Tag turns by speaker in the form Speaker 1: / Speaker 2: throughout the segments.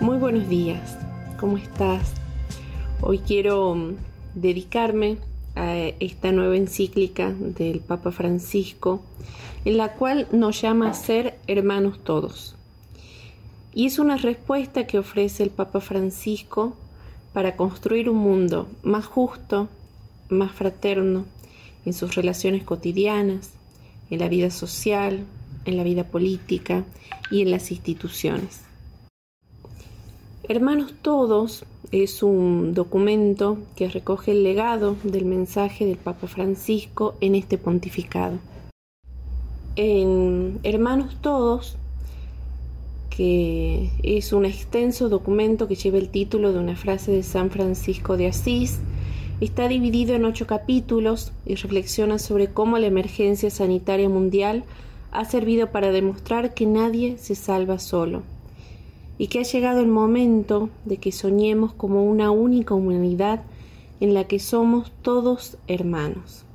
Speaker 1: Muy buenos días, ¿cómo estás? Hoy quiero mm, dedicarme a esta nueva encíclica del Papa Francisco, en la cual nos llama a ser hermanos todos. Y es una respuesta que ofrece el Papa Francisco para construir un mundo más justo, más fraterno, en sus relaciones cotidianas, en la vida social, en la vida política y en las instituciones. Hermanos Todos es un documento que recoge el legado del mensaje del Papa Francisco en este pontificado. En Hermanos Todos, que es un extenso documento que lleva el título de una frase de San Francisco de Asís, está dividido en ocho capítulos y reflexiona sobre cómo la emergencia sanitaria mundial ha servido para demostrar que nadie se salva solo y que ha llegado el momento de que soñemos como una única humanidad en la que somos todos hermanos.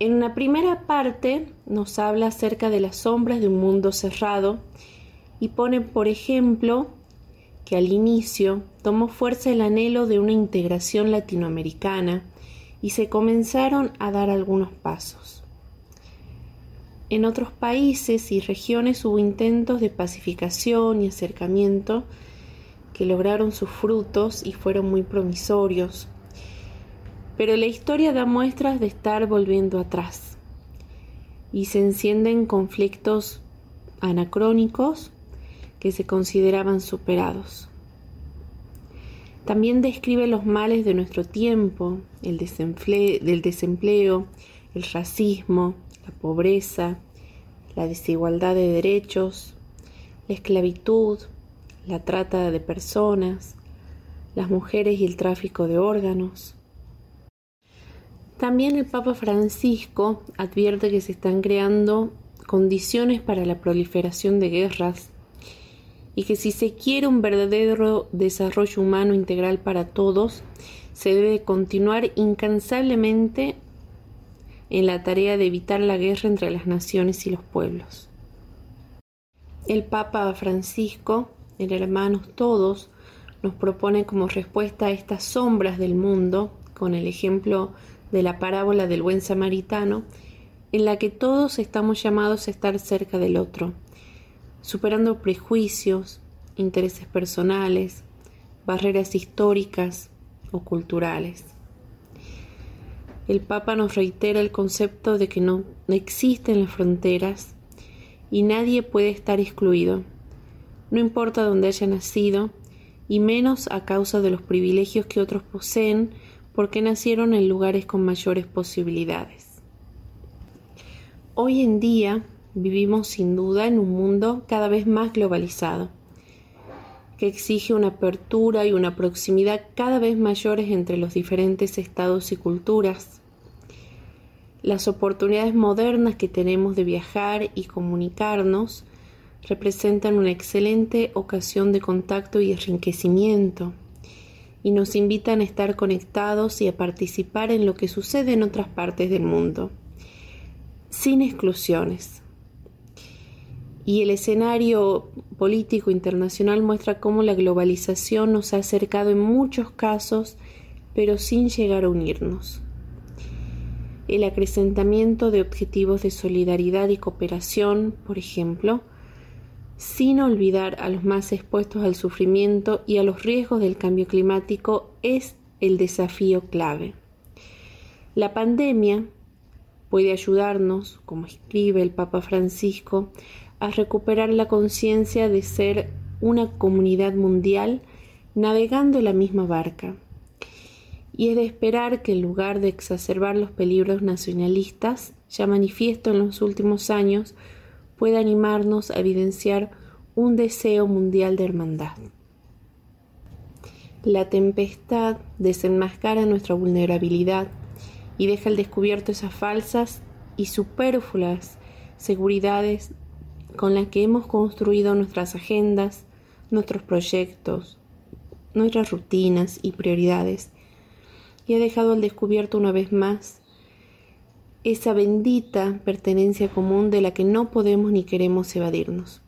Speaker 1: En una primera parte nos habla acerca de las sombras de un mundo cerrado y pone, por ejemplo, que al inicio tomó fuerza el anhelo de una integración latinoamericana y se comenzaron a dar algunos pasos. En otros países y regiones hubo intentos de pacificación y acercamiento que lograron sus frutos y fueron muy promisorios. Pero la historia da muestras de estar volviendo atrás y se encienden conflictos anacrónicos que se consideraban superados. También describe los males de nuestro tiempo, el desempleo, del desempleo, el racismo, la pobreza, la desigualdad de derechos, la esclavitud, la trata de personas, las mujeres y el tráfico de órganos. También el Papa Francisco advierte que se están creando condiciones para la proliferación de guerras y que si se quiere un verdadero desarrollo humano integral para todos, se debe continuar incansablemente en la tarea de evitar la guerra entre las naciones y los pueblos. El Papa Francisco, el Hermanos Todos, nos propone como respuesta a estas sombras del mundo, con el ejemplo de la parábola del buen samaritano, en la que todos estamos llamados a estar cerca del otro, superando prejuicios, intereses personales, barreras históricas o culturales el Papa nos reitera el concepto de que no, existen las fronteras y nadie puede estar excluido, no importa dónde haya nacido, y menos a causa de los privilegios que otros poseen porque nacieron en lugares con mayores posibilidades. Hoy en día vivimos sin duda en un mundo cada vez más globalizado, que exige una apertura y una proximidad cada vez mayores entre los diferentes estados y culturas. Las oportunidades modernas que tenemos de viajar y comunicarnos representan una excelente ocasión de contacto y enriquecimiento y nos invitan a estar conectados y a participar en lo que sucede en otras partes del mundo, sin exclusiones. Y el escenario político internacional muestra cómo la globalización nos ha acercado en muchos casos, pero sin llegar a unirnos. El acrecentamiento de objetivos de solidaridad y cooperación, por ejemplo, sin olvidar a los más expuestos al sufrimiento y a los riesgos del cambio climático, es el desafío clave. La pandemia puede ayudarnos, como escribe el Papa Francisco, a recuperar la conciencia de ser una comunidad mundial navegando la misma barca. Y es de esperar que en lugar de exacerbar los peligros nacionalistas, ya manifiesto en los últimos años, pueda animarnos a evidenciar un deseo mundial de hermandad. La tempestad desenmascara nuestra vulnerabilidad y deja al descubierto esas falsas y superfluas seguridades con la que hemos construido nuestras agendas, nuestros proyectos, nuestras rutinas y prioridades, y ha dejado al descubierto una vez más esa bendita pertenencia común de la que no podemos ni queremos evadirnos,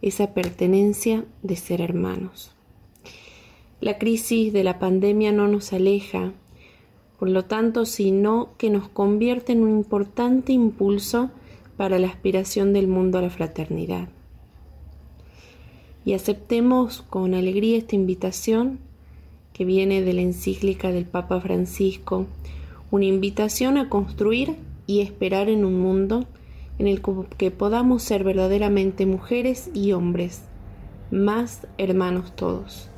Speaker 1: esa pertenencia de ser hermanos. La crisis de la pandemia no nos aleja, por lo tanto, sino que nos convierte en un importante impulso para la aspiración del mundo a la fraternidad. Y aceptemos con alegría esta invitación que viene de la encíclica del Papa Francisco, una invitación a construir y esperar en un mundo en el que podamos ser verdaderamente mujeres y hombres, más hermanos todos.